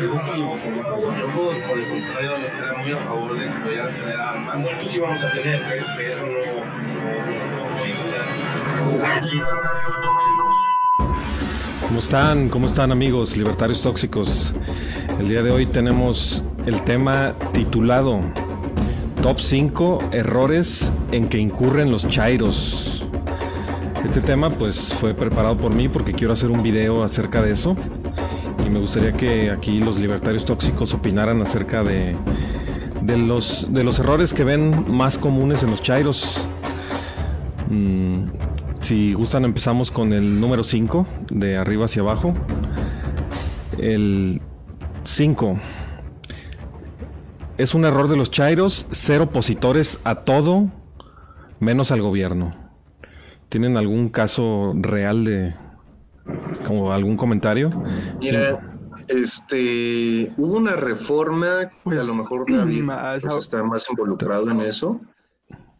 Yo, por el contrario, estaría muy a favor de que a tener armas. Muertos sí vamos a tener, pero no ¿Cómo están? ¿Cómo están amigos libertarios tóxicos? El día de hoy tenemos el tema titulado Top 5 errores en que incurren los chairos. Este tema pues fue preparado por mí porque quiero hacer un video acerca de eso y me gustaría que aquí los libertarios tóxicos opinaran acerca de, de, los, de los errores que ven más comunes en los chairos. Mm, si gustan empezamos con el número 5, de arriba hacia abajo. El 5. Es un error de los chairos ser opositores a todo menos al gobierno. ¿Tienen algún caso real de como algún comentario? Mira, este hubo una reforma que a Pues, lo mejor David más- pues, está más involucrado en eso.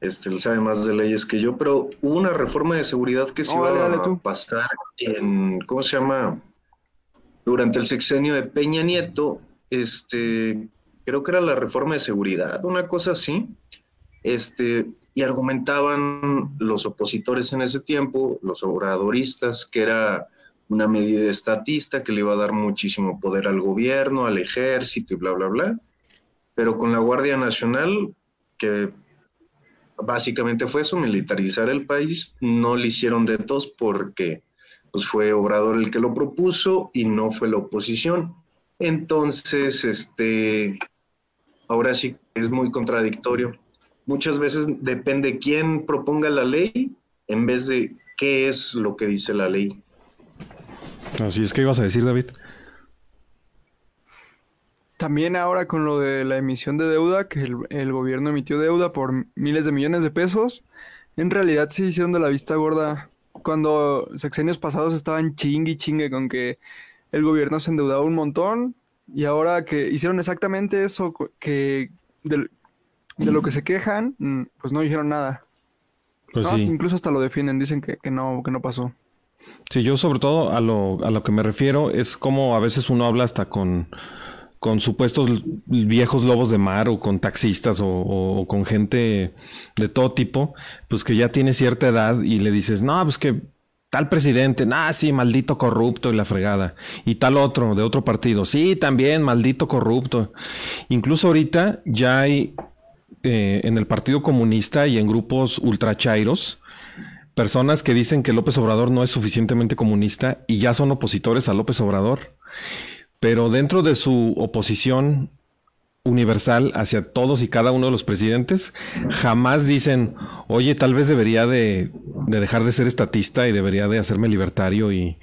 Este, él sabe más de leyes que yo, pero hubo una reforma de seguridad que se No, iba dale, dale a tú. pasar en, ¿cómo se llama? Durante el sexenio de Peña Nieto, este, creo que era la reforma de seguridad, una cosa así. Este, y argumentaban los opositores en ese tiempo, los obradoristas, que era una medida estatista que le iba a dar muchísimo poder al gobierno, al ejército y bla, bla, bla. Pero con la Guardia Nacional, que básicamente fue eso, militarizar el país, no le hicieron de tos porque pues fue Obrador el que lo propuso y no fue la oposición. Entonces, este, ahora sí es muy contradictorio. Muchas veces depende quién proponga la ley en vez de qué es lo que dice la ley. Así es que ibas a decir, David. También ahora con lo de la emisión de deuda, que el, el gobierno emitió deuda por miles de millones de pesos, en realidad se hicieron de la vista gorda cuando sexenios pasados estaban chingue y chingue con que el gobierno se endeudaba un montón y ahora que hicieron exactamente eso que de, lo que se quejan, mm, pues no dijeron nada. Pues No, hasta- sí. incluso hasta lo defienden, dicen que, que no, que no pasó. Sí, yo sobre todo a lo, a lo que me refiero es como a veces uno habla hasta con, con supuestos viejos lobos de mar o con taxistas o, o- o con gente de todo tipo, pues que ya tiene cierta edad y le dices, no, pues que tal presidente, nah, sí, maldito corrupto y la fregada. Y tal otro de otro partido, sí, también, maldito corrupto. Incluso ahorita ya hay eh, en el Partido Comunista y en grupos ultrachairos, personas que dicen que López Obrador no es suficientemente comunista y ya son opositores a López Obrador. Pero dentro de su oposición universal hacia todos y cada uno de los presidentes, jamás dicen, oye, tal vez debería de, de dejar de ser estatista y debería de hacerme libertario y,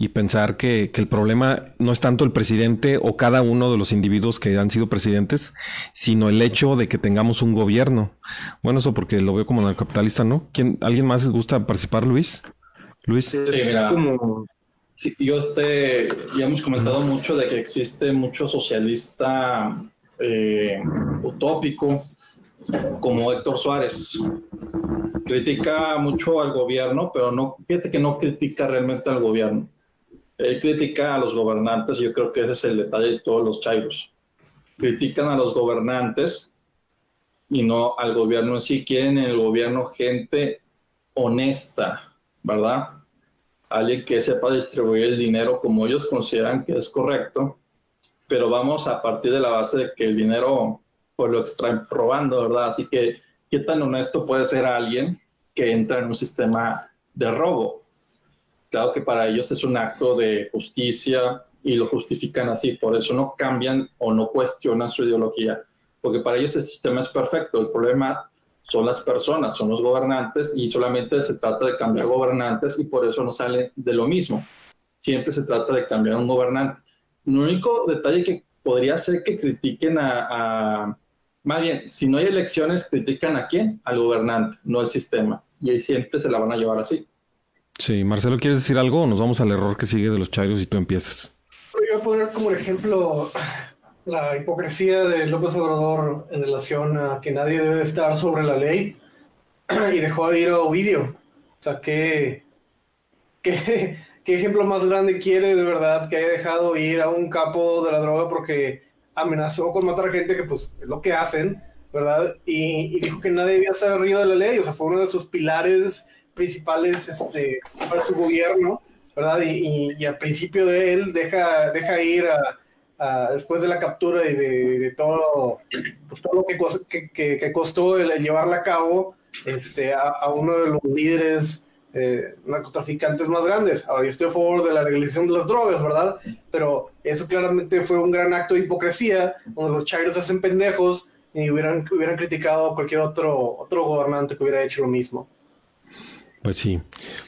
y pensar que, que el problema no es tanto el presidente o cada uno de los individuos que han sido presidentes, sino el hecho de que tengamos un gobierno. Bueno, eso porque lo veo como capitalista, ¿no? ¿Quién, ¿Alguien más gusta participar, Luis? Luis. Es Sí, mira. como Sí, yo este, ya hemos comentado mucho de que existe mucho socialista eh, utópico como Héctor Suárez. Critica mucho al gobierno, pero no, fíjate que no critica realmente al gobierno. Él critica a los gobernantes, yo creo que ese es el detalle de todos los chairos. Critican a los gobernantes y no al gobierno en sí. Quieren en el gobierno gente honesta, ¿verdad? alguien que sepa distribuir el dinero como ellos consideran que es correcto, pero vamos a partir de la base de que el dinero pues lo extraen robando, ¿verdad? Así que, ¿qué tan honesto puede ser alguien que entra en un sistema de robo? Claro que para ellos es un acto de justicia y lo justifican así, por eso no cambian o no cuestionan su ideología, porque para ellos el sistema es perfecto, el problema son las personas, son los gobernantes y solamente se trata de cambiar gobernantes y por eso no sale de lo mismo. Siempre se trata de cambiar un gobernante. El único detalle que podría ser que critiquen a, a más bien, si no hay elecciones, critican a quién? Al gobernante, no al sistema. Y ahí siempre se la van a llevar así. Sí, Marcelo, ¿quieres decir algo o nos vamos al error que sigue de los chairos y tú empiezas? Yo voy a poner como ejemplo la hipocresía de López Obrador en relación a que nadie debe estar sobre la ley y dejó de ir a Ovidio. O sea, ¿qué, qué, qué ejemplo más grande quiere de verdad que haya dejado ir a un capo de la droga porque amenazó con matar a gente que pues es lo que hacen, ¿verdad? Y, dijo que nadie debía estar arriba de la ley, o sea, fue uno de sus pilares principales este, para su gobierno, ¿verdad? Y, al principio de él deja, deja ir después de la captura y de, todo, pues, todo lo que, que, que, costó el, llevarla a cabo este, a, uno de los líderes eh, narcotraficantes más grandes. Ahora, yo estoy a favor de la legalización de las drogas, ¿verdad? Pero eso claramente fue un gran acto de hipocresía, donde los chairos hacen pendejos y hubieran, hubieran criticado cualquier otro, otro gobernante que hubiera hecho lo mismo. Pues sí.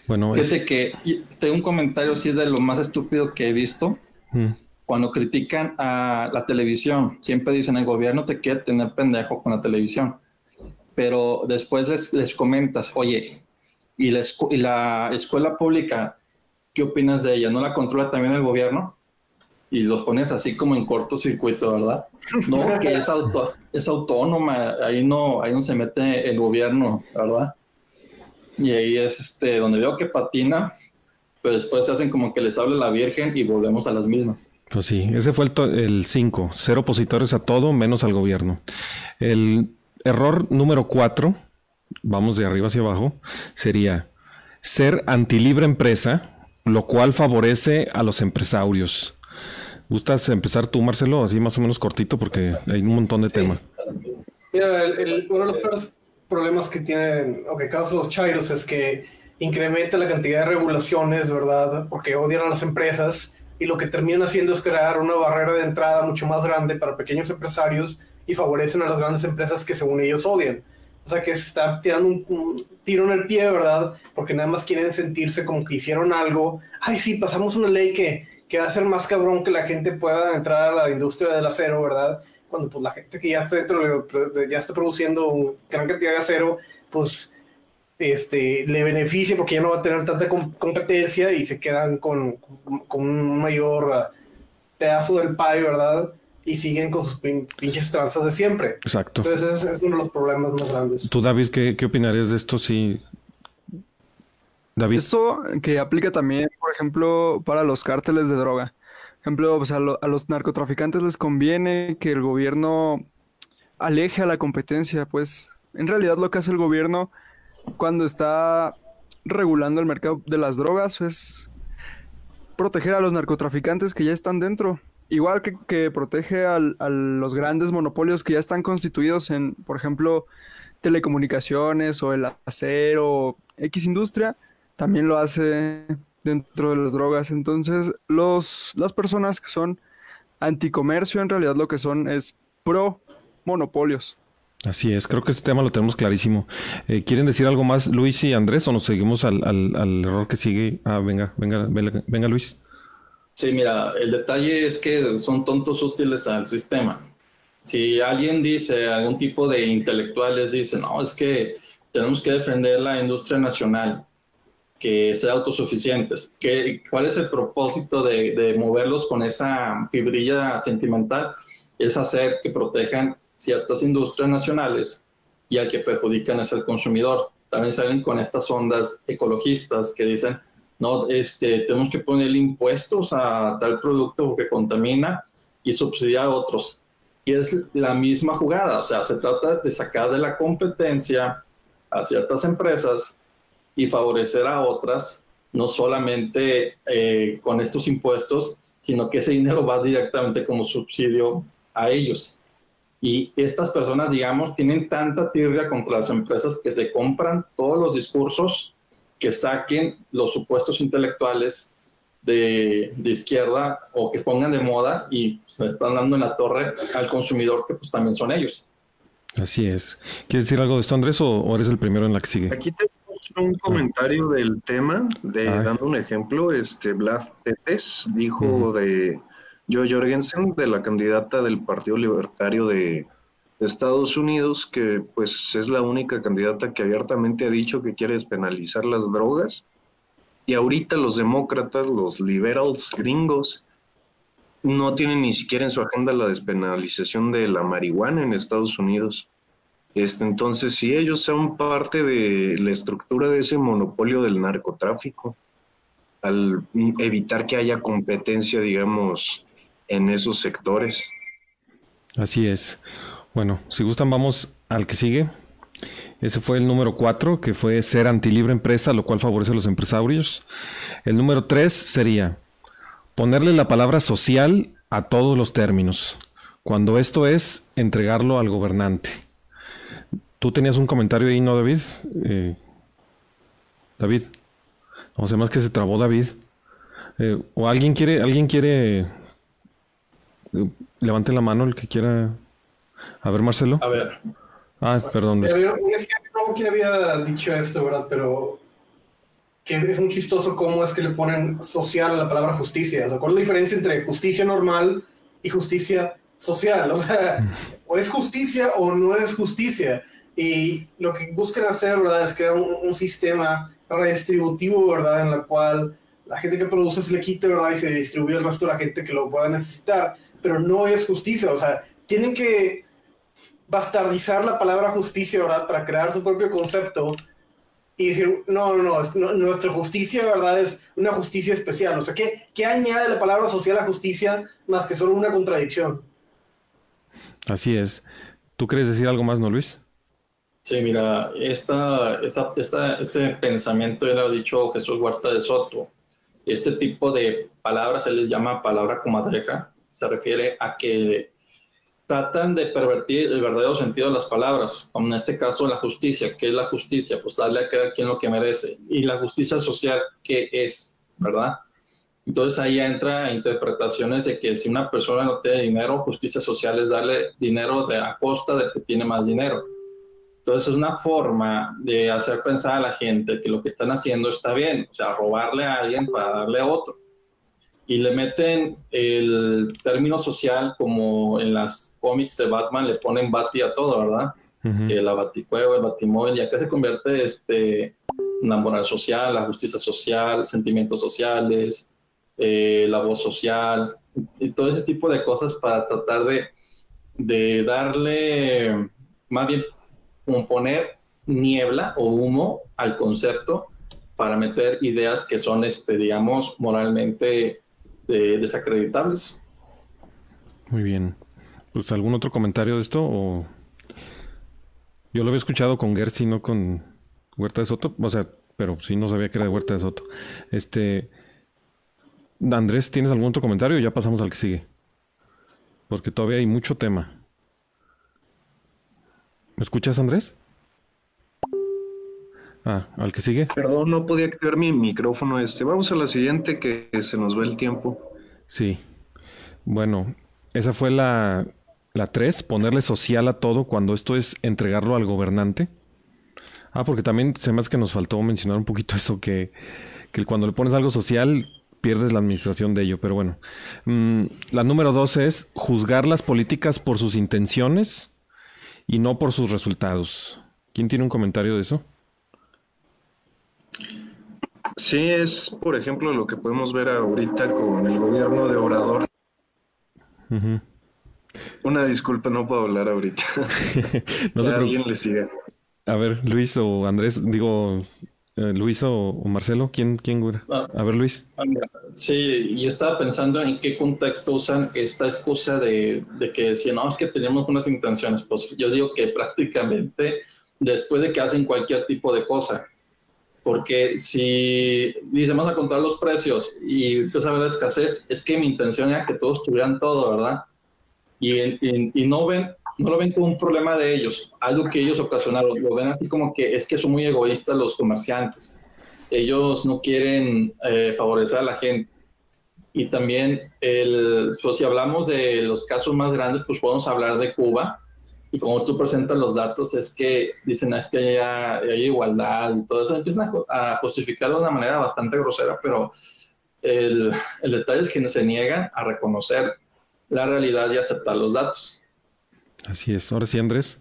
Bueno, Fíjate que tengo un comentario así de lo más estúpido que he visto. Mm. Cuando critican a la televisión, siempre dicen el gobierno te quiere tener pendejo con la televisión. Pero después les, les comentas, oye, y la, y la escuela pública, ¿qué opinas de ella? ¿No la controla también el gobierno? Y los pones así como en cortocircuito, ¿verdad? No, que es, auto, es autónoma, ahí no, ahí no se mete el gobierno, ¿verdad? Y ahí es este, donde veo que patina, pero después se hacen como que les hable la Virgen y volvemos a las mismas. Pues sí, ese fue el 5, cero opositores a todo menos al gobierno. El error número 4 vamos de arriba hacia abajo, sería ser antilibre empresa, lo cual favorece a los empresarios. ¿Gustas empezar tú, Marcelo? Así más o menos cortito porque hay un montón de temas. Mira, uno de los problemas que tienen, o que causan los chairos es que incrementa la cantidad de regulaciones, ¿verdad? Porque odian a las empresas y lo que terminan haciendo es crear una barrera de entrada mucho más grande para pequeños empresarios y favorecen a las grandes empresas que según ellos odian. O sea, que se está tirando un, tiro en el pie, ¿verdad? Porque nada más quieren sentirse como que hicieron algo. Ay, sí, pasamos una ley que, que va a ser más cabrón que la gente pueda entrar a la industria del acero, ¿verdad? Cuando pues la gente que ya está dentro, ya está produciendo una gran cantidad de acero, pues este, le beneficia porque ya no va a tener tanta competencia y se quedan con, con un mayor ah, pedazo del pie, ¿verdad? y siguen con sus pinches tranzas de siempre. Exacto. Entonces ese es uno de los problemas más grandes. Tú, David, ¿qué, qué opinarías de esto? Sí. David. Esto que aplica también, por ejemplo, para los cárteles de droga. Ejemplo, pues, a, a los narcotraficantes les conviene que el gobierno aleje a la competencia, pues en realidad lo que hace el gobierno cuando está regulando el mercado de las drogas es proteger a los narcotraficantes que ya están dentro igual que, protege a los grandes monopolios que ya están constituidos en, por ejemplo, telecomunicaciones o el acero, X industria, también lo hace dentro de las drogas. Entonces, los, las personas que son anticomercio en realidad lo que son es pro monopolios. Así es, creo que este tema lo tenemos clarísimo. Eh, ¿Quieren decir algo más, Luis y Andrés, o nos seguimos al, al error que sigue? Ah, venga, venga, venga, venga Luis. Sí, mira, el detalle es que son tontos útiles al sistema. Si alguien dice, algún tipo de intelectuales dice, no, es que tenemos que defender la industria nacional, que sea autosuficientes. ¿Qué, ¿Cuál es el propósito de, de moverlos con esa fibrilla sentimental? Es hacer que protejan ciertas industrias nacionales y al que perjudican es el consumidor. También salen con estas ondas ecologistas que dicen, no, este, tenemos que poner impuestos a tal producto que contamina y subsidiar a otros. Y es la misma jugada, o sea, se trata de sacar de la competencia a ciertas empresas y favorecer a otras, no solamente eh, con estos impuestos, sino que ese dinero va directamente como subsidio a ellos. Y estas personas, digamos, tienen tanta tirria contra las empresas que se compran todos los discursos que saquen los supuestos intelectuales de, izquierda o que pongan de moda y se están dando en la torre al consumidor que pues también son ellos. Así es. ¿Quieres decir algo de esto, Andrés, o, eres el primero en la que sigue? Aquí un comentario del tema, de dando un ejemplo, este Vlad Tepes dijo de Joe Jorgensen, de la candidata del Partido Libertario de, de Estados Unidos, que pues es la única candidata que abiertamente ha dicho que quiere despenalizar las drogas. Y ahorita los demócratas, los liberals gringos, no tienen ni siquiera en su agenda la despenalización de la marihuana en Estados Unidos. Este, entonces, si ellos son parte de la estructura de ese monopolio del narcotráfico, al evitar que haya competencia, digamos, en esos sectores. Así es. Bueno, si gustan, vamos al que sigue. Ese fue el número 4, que fue ser antilibre empresa, lo cual favorece a los empresarios. El número 3 sería ponerle la palabra social a todos los términos, cuando esto es entregarlo al gobernante. Tú tenías un comentario ahí, ¿no, David? Eh, David. No sé más que se trabó David. Eh, o alguien quiere, alguien quiere. Eh, levante la mano el que quiera. A ver, Marcelo. A ver. Ah, perdón. un ejemplo, que había dicho esto, ¿verdad? Pero que es muy chistoso cómo es que le ponen social a la palabra justicia. ¿Se acuerdan la diferencia entre justicia normal y justicia social? O sea, o es justicia o no es justicia. Y lo que buscan hacer, ¿verdad? Es crear un, un sistema redistributivo, ¿verdad? En la cual la gente que produce se le quite, ¿verdad? Y se distribuye al resto de la gente que lo pueda necesitar. Pero no es justicia. O sea, tienen que bastardizar la palabra justicia, ¿verdad? Para crear su propio concepto y decir, no, no, no, nuestra justicia, ¿verdad? Es una justicia especial. O sea, ¿qué, ¿qué añade la palabra social a justicia más que solo una contradicción? Así es. ¿Tú quieres decir algo más, no, Luis? Sí, mira, esta, esta, esta, este pensamiento ya lo ha dicho Jesús Huerta de Soto. Este tipo de palabras se les llama palabra comadreja. Se refiere a que tratan de pervertir el verdadero sentido de las palabras, como en este caso la justicia. ¿Qué es la justicia? Pues darle a cada quien lo que merece. Y la justicia social, ¿qué es? ¿Verdad? Entonces ahí entra interpretaciones de que si una persona no tiene dinero, justicia social es darle dinero de, a costa del que tiene más dinero. Entonces es una forma de hacer pensar a la gente que lo que están haciendo está bien, o sea, robarle a alguien para darle a otro y le meten el término social como en las cómics de Batman le ponen Bati a todo, ¿verdad? la Baticueva, el Batimóvil, y acá se convierte este, una moral social, la justicia social, sentimientos sociales, eh, la voz social, y todo ese tipo de cosas para tratar de, de darle, más bien, poner niebla o humo al concepto para meter ideas que son, este, digamos, moralmente desacreditables. Muy bien. Pues algún otro comentario de esto o yo lo había escuchado con Gersi, no con Huerta de Soto, o sea, pero sí no sabía que era de Huerta de Soto. Este Andrés, ¿tienes algún otro comentario o ya pasamos al que sigue? Porque todavía hay mucho tema. ¿Me escuchas, Andrés? Ah, al que sigue. Perdón, no podía activar mi micrófono este. Vamos a la siguiente que se nos va el tiempo. Sí. Bueno, esa fue la, la 3, ponerle social a todo cuando esto es entregarlo al gobernante. Ah, porque también se me hace que nos faltó mencionar un poquito eso, que, que cuando le pones algo social pierdes la administración de ello, pero bueno. Mm, la número 2 es juzgar las políticas por sus intenciones y no por sus resultados. ¿Quién tiene un comentario de eso? Sí, es, por ejemplo, lo que podemos ver ahorita con el gobierno de Obrador. Una disculpa, no puedo hablar ahorita. no alguien le siga. A ver, Luis o Andrés, digo, Luis o, Marcelo, ¿quién, quién ah. a ver, Luis. Ah, sí, yo estaba pensando en qué contexto usan esta excusa de, de que si no, es que tenemos unas intenciones. Pues yo digo que prácticamente después de que hacen cualquier tipo de cosa, porque si dicen vamos a contar los precios y empieza a haber escasez, es que mi intención era que todos tuvieran todo, ¿verdad? Y, y, no ven no lo ven como un problema de ellos, algo que ellos ocasionaron, lo ven así como que es que son muy egoístas los comerciantes, ellos no quieren eh, favorecer a la gente. Y también, el, pues, si hablamos de los casos más grandes, pues podemos hablar de Cuba, y como tú presentas los datos, es que dicen, ah, es que hay, igualdad y todo eso, empiezan a, justificarlo de una manera bastante grosera, pero el, detalle es que se niegan a reconocer la realidad y aceptar los datos. Así es. Ahora sí, Andrés.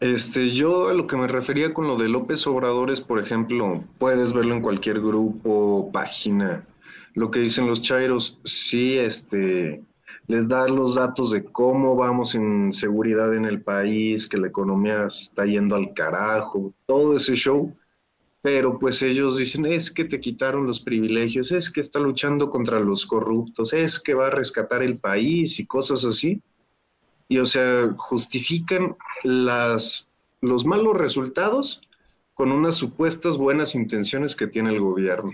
Este, yo a lo que me refería con lo de López Obrador es, por ejemplo, puedes verlo en cualquier grupo, página, lo que dicen los chairos, sí, este, les da los datos de cómo vamos en seguridad en el país, que la economía se está yendo al carajo, todo ese show, pero pues ellos dicen, es que te quitaron los privilegios, es que está luchando contra los corruptos, es que va a rescatar el país y cosas así y o sea, justifican las, los malos resultados con unas supuestas buenas intenciones que tiene el gobierno.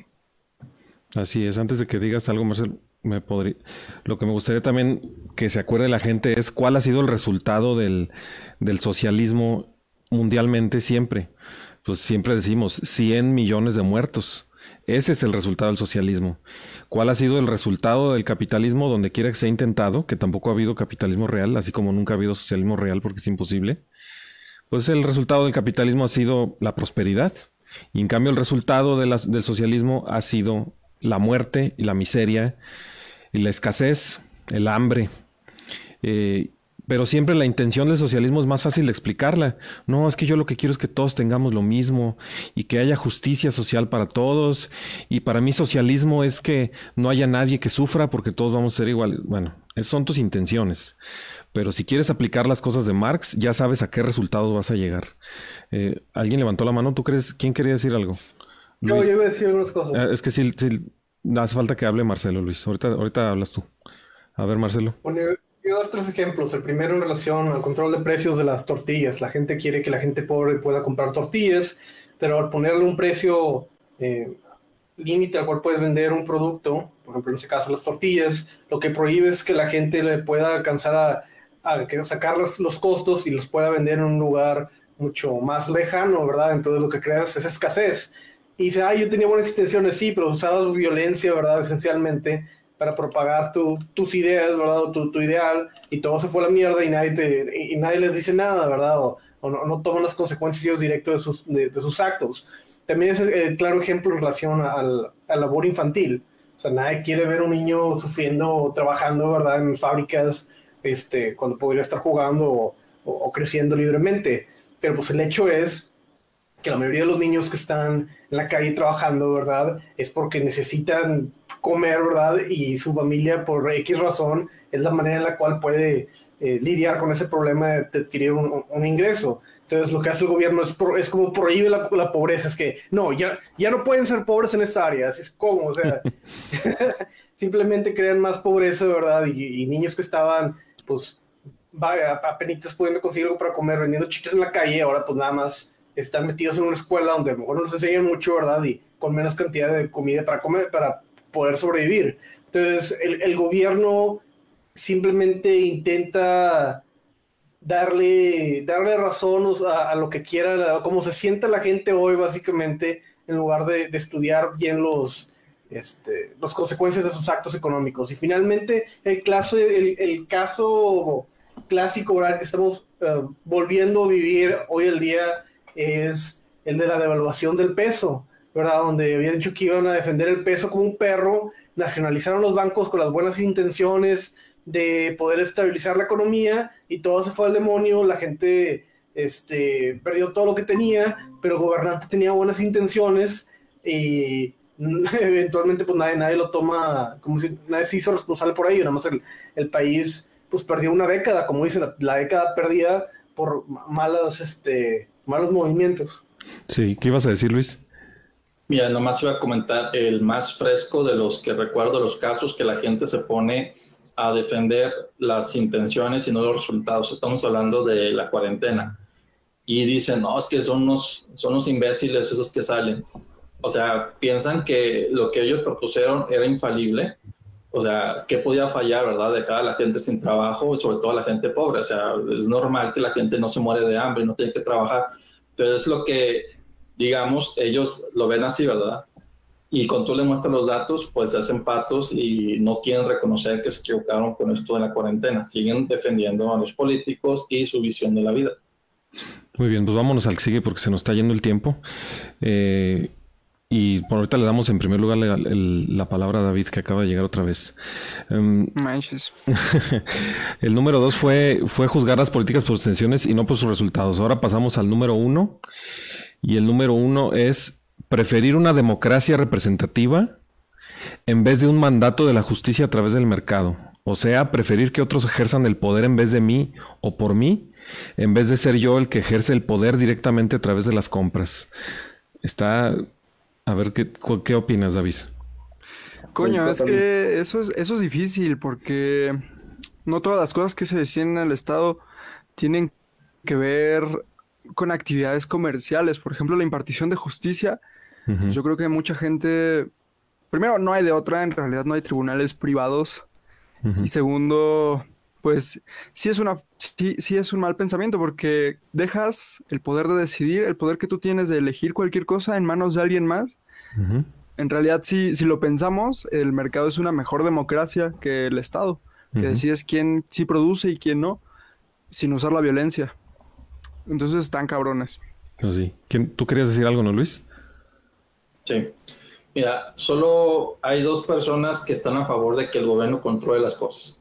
Así es, antes de que digas algo, Marcel, me podría, lo que me gustaría también que se acuerde la gente es cuál ha sido el resultado del, del socialismo mundialmente siempre. Pues siempre decimos 100 millones de muertos. Ese es el resultado del socialismo. ¿Cuál ha sido el resultado del capitalismo donde quiera que se ha intentado? Que tampoco ha habido capitalismo real, así como nunca ha habido socialismo real porque es imposible. Pues el resultado del capitalismo ha sido la prosperidad. Y en cambio el resultado del socialismo ha sido la muerte y la miseria y la escasez, el hambre. Eh, pero siempre la intención del socialismo es más fácil de explicarla. No, es que yo lo que quiero es que todos tengamos lo mismo y que haya justicia social para todos. Y para mí socialismo es que no haya nadie que sufra porque todos vamos a ser iguales. Bueno, esas son tus intenciones. Pero si quieres aplicar las cosas de Marx, ya sabes a qué resultados vas a llegar. Eh, ¿Alguien levantó la mano? ¿Tú crees? ¿Quién quería decir algo? No, yo iba a decir algunas cosas. Eh, es que sí, sí, hace falta que hable Marcelo, Luis. Ahorita, ahorita hablas tú. A ver, Marcelo. Quiero dar tres ejemplos. El primero en relación al control de precios de las tortillas. La gente quiere que la gente pobre pueda comprar tortillas, pero al ponerle un precio eh, límite al cual puedes vender un producto, por ejemplo en este caso las tortillas, lo que prohíbe es que la gente le pueda alcanzar a, a sacar los, los, costos y los pueda vender en un lugar mucho más lejano, ¿verdad? Entonces lo que creas es escasez. Y dice, ah, yo tenía buenas intenciones, sí, pero usaba violencia, ¿verdad? Esencialmente para propagar tus ideas, ¿verdad? O tu, ideal, y todo se fue a la mierda y nadie, te, y nadie les dice nada, ¿verdad? O, no, no, toman las consecuencias directas de sus, de, sus actos. También es el, claro ejemplo en relación al, al, labor infantil. O sea, nadie quiere ver un niño sufriendo o trabajando, ¿verdad? En fábricas, este, cuando podría estar jugando o, o creciendo libremente. Pero pues el hecho es que la mayoría de los niños que están en la calle trabajando, ¿verdad? Es porque necesitan comer, ¿verdad? Y su familia, por X razón, es la manera en la cual puede eh, lidiar con ese problema de, adquirir un, ingreso. Entonces, lo que hace el gobierno es, es como prohíbe la, la, pobreza. Es que, no, ya, ya no pueden ser pobres en esta área. Así es como, o sea, simplemente crean más pobreza, ¿verdad? Y, niños que estaban, pues, apenas pudiendo conseguir algo para comer, vendiendo chicas en la calle, ahora pues nada más están metidos en una escuela donde a lo mejor no les enseñan mucho, ¿verdad? Y con menos cantidad de comida para comer, para poder sobrevivir. Entonces, el, gobierno simplemente intenta darle, darle razón a, lo que quiera, a cómo se sienta la gente hoy, básicamente, en lugar de, estudiar bien los, este, las consecuencias de sus actos económicos. Y finalmente, el caso, el, caso clásico que estamos eh, volviendo a vivir hoy el día es el de la devaluación del peso. ¿Verdad? Donde había dicho que iban a defender el peso como un perro, nacionalizaron los bancos con las buenas intenciones de poder estabilizar la economía y todo se fue al demonio, la gente este, perdió todo lo que tenía, pero el gobernante tenía buenas intenciones y eventualmente pues nadie, nadie lo toma, como si nadie se hizo responsable por ello, nada más el, el país pues perdió una década, como dicen, la, década perdida por malas, este, malos movimientos. Sí, ¿qué ibas a decir Luis? Mira, nomás iba a comentar el más fresco de los que recuerdo los casos que la gente se pone a defender las intenciones y no los resultados. Estamos hablando de la cuarentena. Y dicen, no, es que son unos, son unos imbéciles esos que salen. O sea, piensan que lo que ellos propusieron era infalible. O sea, ¿qué podía fallar, verdad? Dejar a la gente sin trabajo sobre todo a la gente pobre. O sea, es normal que la gente no se muere de hambre, no tiene que trabajar. Pero es lo que digamos, ellos lo ven así, ¿verdad? Y cuando tú le muestras los datos, pues se hacen patos y no quieren reconocer que se equivocaron con esto de la cuarentena. Siguen defendiendo a los políticos y su visión de la vida. Muy bien, pues vámonos al sigue porque se nos está yendo el tiempo. Eh, y por ahorita le damos en primer lugar la, el- la palabra a David, que acaba de llegar otra vez. Em, Manches. el número dos fue, fue juzgar las políticas por sus intenciones y no por sus resultados. Ahora pasamos al número uno. Y el número uno es preferir una democracia representativa en vez de un mandato de la justicia a través del mercado. O sea, preferir que otros ejerzan el poder en vez de mí o por mí, en vez de ser yo el que ejerce el poder directamente a través de las compras. Está... A ver, ¿qué, qué opinas, David? Coño, es que eso es, eso es difícil porque no todas las cosas que se deciden en el Estado tienen que ver con actividades comerciales. Por ejemplo, la impartición de justicia. Yo creo que mucha gente, primero, no hay de otra, en realidad no hay tribunales privados. Y segundo, pues sí es una, sí, sí es un mal pensamiento porque dejas el poder de decidir, el poder que tú tienes de elegir cualquier cosa en manos de alguien más. En realidad, si, si lo pensamos, el mercado es una mejor democracia que el Estado, que decides quién sí produce y quién no, sin usar la violencia. Entonces están cabrones. Pues sí. ¿Quién- ¿Tú querías decir algo, no, Luis? Sí. Mira, solo hay dos personas que están a favor de que el gobierno controle las cosas.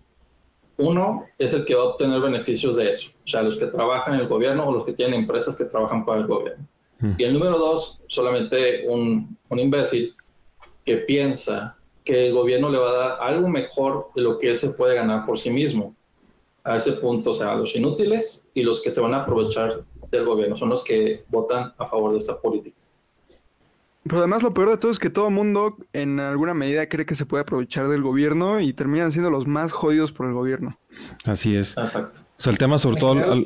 Uno es el que va a obtener beneficios de eso, o sea, los que trabajan en el gobierno o los que tienen empresas que trabajan para el gobierno. Mm. Y el número dos, solamente un, un imbécil que piensa que el gobierno le va a dar algo mejor de lo que él se puede ganar por sí mismo. A ese punto, o sea, los inútiles y los que se van a aprovechar del gobierno son los que votan a favor de esta política. Pero además lo peor de todo es que todo el mundo en alguna medida cree que se puede aprovechar del gobierno y terminan siendo los más jodidos por el gobierno. Así es. Exacto. O sea, el tema sobre todo al-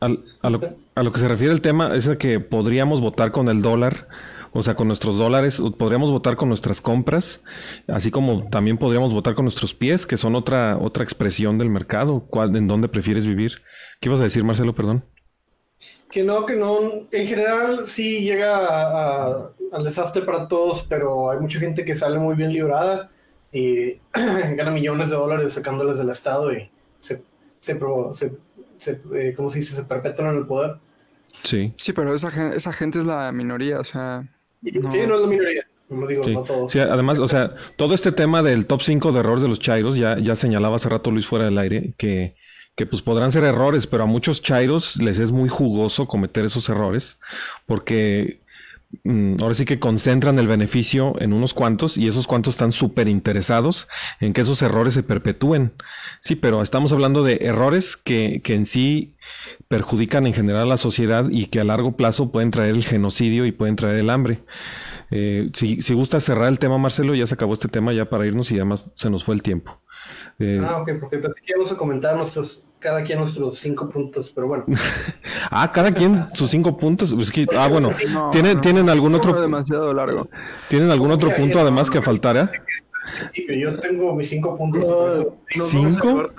al- a, lo, a lo que se refiere el tema es a que podríamos votar con el dólar, o sea, con nuestros dólares, podríamos votar con nuestras compras, así como también podríamos votar con nuestros pies, que son otra, otra expresión del mercado. ¿Cuál, ¿En dónde prefieres vivir? ¿Qué ibas a decir, Marcelo? Perdón. Que no, que no, en general sí llega a- a- al desastre para todos, pero hay mucha gente que sale muy bien librada y gana millones de dólares sacándoles del Estado y se, se, se, se, eh, ¿cómo se dice? Se perpetúan en el poder. Sí. Sí, pero esa, esa gente es la minoría, o sea... No. Sí, no es la minoría, no digo, Sí. no todos. Sí, además, o sea, todo este tema del top 5 de errores de los chairos, ya, ya señalaba hace rato Luis fuera del aire, que, que pues podrán ser errores, pero a muchos chairos les es muy jugoso cometer esos errores, porque ahora sí que concentran el beneficio en unos cuantos y esos cuantos están súper interesados en que esos errores se perpetúen. Sí, pero estamos hablando de errores que, que en sí perjudican en general a la sociedad y que a largo plazo pueden traer el genocidio y pueden traer el hambre. Eh, si, si gusta cerrar el tema, Marcelo, ya se acabó este tema ya para irnos y además se nos fue el tiempo. Eh, Ah, ok, porque pensé a comentar nuestros, cada quien nuestros cinco puntos, pero bueno. ah, cada quien sus cinco puntos. Pues que- ah, bueno, No, ¿tienen, no. ¿tienen algún otro, demasiado largo. ¿tienen algún otro punto además que faltara? Sí, que yo tengo mis cinco puntos. ¿Cinco?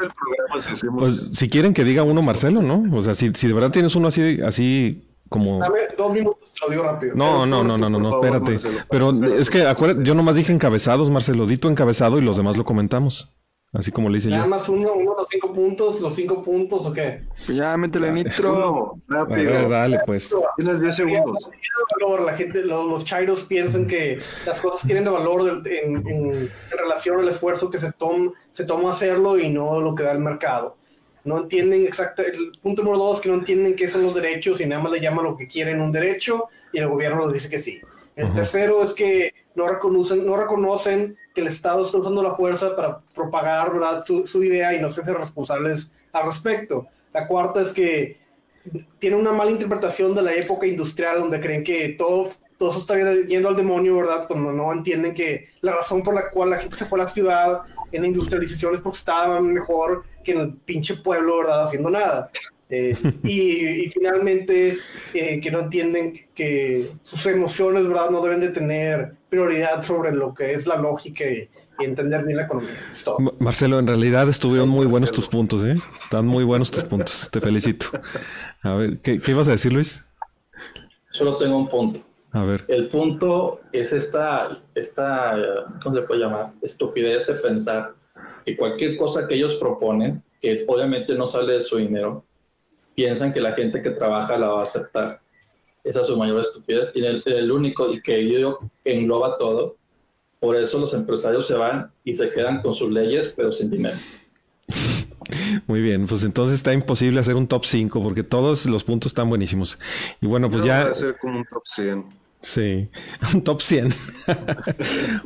Pues si quieren que diga uno, Marcelo, ¿no? O sea, si, si de verdad tienes uno así, así como... Dame dos minutos, te lo digo rápido. No, no, no, no, no, no, favor, espérate. Marcelo. Pero es que acuérdate, yo nomás dije encabezados, Marcelo. Di tu encabezado y los demás lo comentamos. Así como le hice Nada yo. más uno, uno, los cinco puntos, los cinco puntos, ¿o qué? Pues ya métele nitro. Uno, A ver, rápido. dale, pues. Tienes 10 segundos. La gente, lo- los, chairos piensan que las cosas tienen de valor de- en, en- en relación al esfuerzo que se, tom, se toma hacerlo y no lo que da el mercado. No entienden exacto, el punto número dos, que no entienden qué son los derechos y nada más le llaman lo que quieren un derecho y el gobierno les dice que sí. El tercero es que no reconocen, no reconocen que el Estado está usando la fuerza para propagar ¿verdad? Su, su idea y no se hacen responsables al respecto. La cuarta es que tienen una mala interpretación de la época industrial donde creen que todo, todo eso está yendo al demonio, ¿verdad? Cuando no entienden que la razón por la cual la gente se fue a la ciudad en la industrialización es porque estaban mejor que en el pinche pueblo, ¿verdad? Haciendo nada. Eh, y, y finalmente, eh, que no entienden que sus emociones, ¿verdad? No deben de tener prioridad sobre lo que es la lógica y, y entender bien la economía. Marcelo, en realidad estuvieron muy buenos tus puntos, ¿eh? Están muy buenos tus puntos. Te felicito. A ver, ¿qué, qué ibas a decir, Luis? Solo tengo un punto. A ver. El punto es esta, esta, ¿cómo se puede llamar? Estupidez de pensar que cualquier cosa que ellos proponen, que obviamente no sale de su dinero, piensan que la gente que trabaja la va a aceptar. Esa es su mayor estupidez y el, único y que yo engloba todo. Por eso los empresarios se van y se quedan con sus leyes, pero sin dinero. Muy bien, pues entonces está imposible hacer un top 5 porque todos los puntos están buenísimos. Y bueno, pues ya... Voy a hacer como un top 100. Sí, un top 100.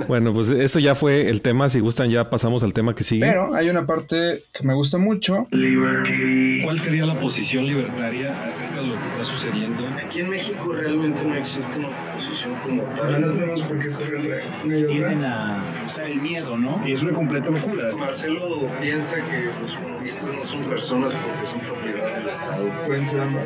bueno, pues eso ya fue el tema. Si gustan, ya pasamos al tema que sigue. Pero hay una parte que me gusta mucho. ¿Cuál sería la posición libertaria acerca de lo que está sucediendo? Aquí en México realmente no existe una posición como tal. No tenemos por qué escoger entre. Tienen a, o sea, el miedo, ¿no? Y es una completa locura. Marcelo piensa que los comunistas no son personas porque son propiedad del Estado. Pueden ser ambas.